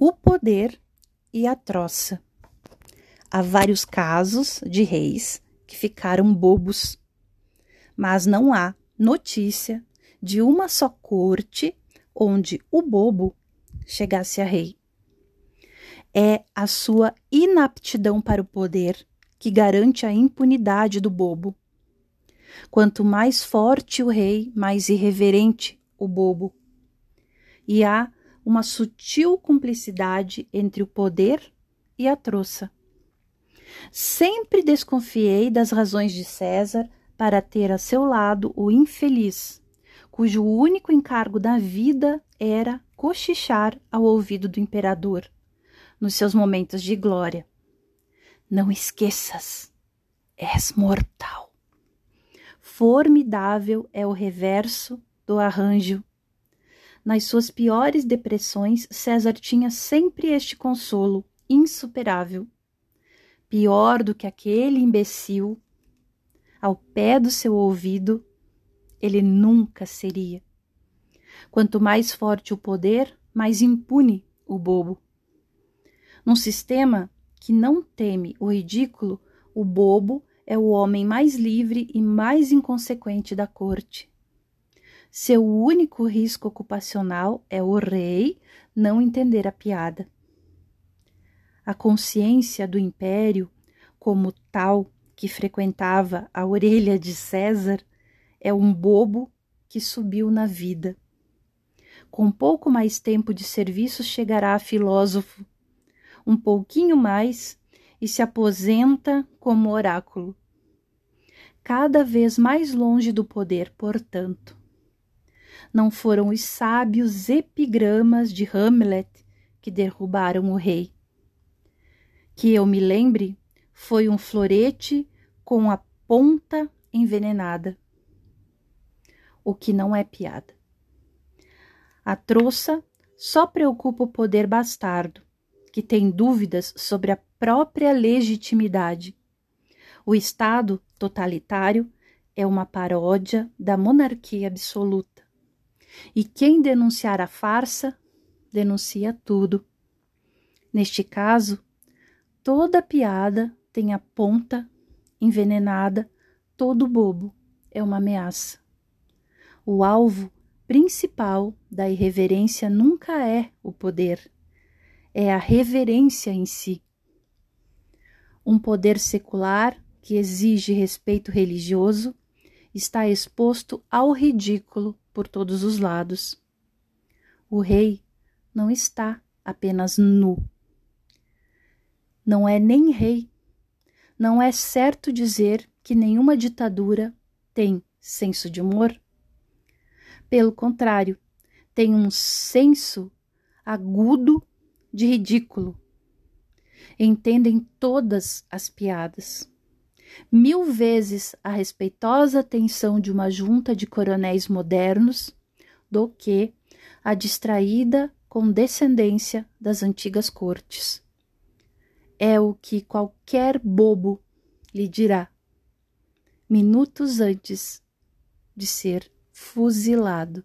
o poder e a troça. Há vários casos de reis que ficaram bobos, mas não há notícia de uma só corte onde o bobo chegasse a rei. É a sua inaptidão para o poder que garante a impunidade do bobo. Quanto mais forte o rei, mais irreverente o bobo. E há uma sutil cumplicidade entre o poder e a troça. Sempre desconfiei das razões de César para ter a seu lado o infeliz, cujo único encargo da vida era cochichar ao ouvido do imperador, nos seus momentos de glória. Não esqueças, és mortal. Formidável é o reverso do arranjo nas suas piores depressões, César tinha sempre este consolo insuperável. Pior do que aquele imbecil, ao pé do seu ouvido, ele nunca seria. Quanto mais forte o poder, mais impune o bobo. Num sistema que não teme o ridículo, o bobo é o homem mais livre e mais inconsequente da corte. Seu único risco ocupacional é o rei não entender a piada. A consciência do império, como tal que frequentava a orelha de César, é um bobo que subiu na vida. Com pouco mais tempo de serviço chegará a filósofo, um pouquinho mais e se aposenta como oráculo. Cada vez mais longe do poder, portanto não foram os sábios epigramas de Hamlet que derrubaram o rei. Que eu me lembre, foi um florete com a ponta envenenada. O que não é piada. A troça só preocupa o poder bastardo, que tem dúvidas sobre a própria legitimidade. O Estado totalitário é uma paródia da monarquia absoluta. E quem denunciar a farsa, denuncia tudo. Neste caso, toda piada tem a ponta envenenada, todo bobo é uma ameaça. O alvo principal da irreverência nunca é o poder, é a reverência em si. Um poder secular que exige respeito religioso está exposto ao ridículo por todos os lados. O rei não está apenas nu. Não é nem rei. Não é certo dizer que nenhuma ditadura tem senso de humor. Pelo contrário, tem um senso agudo de ridículo. Entendem todas as piadas mil vezes a respeitosa atenção de uma junta de coronéis modernos do que a distraída condescendência das antigas cortes. É o que qualquer bobo lhe dirá, minutos antes de ser fuzilado.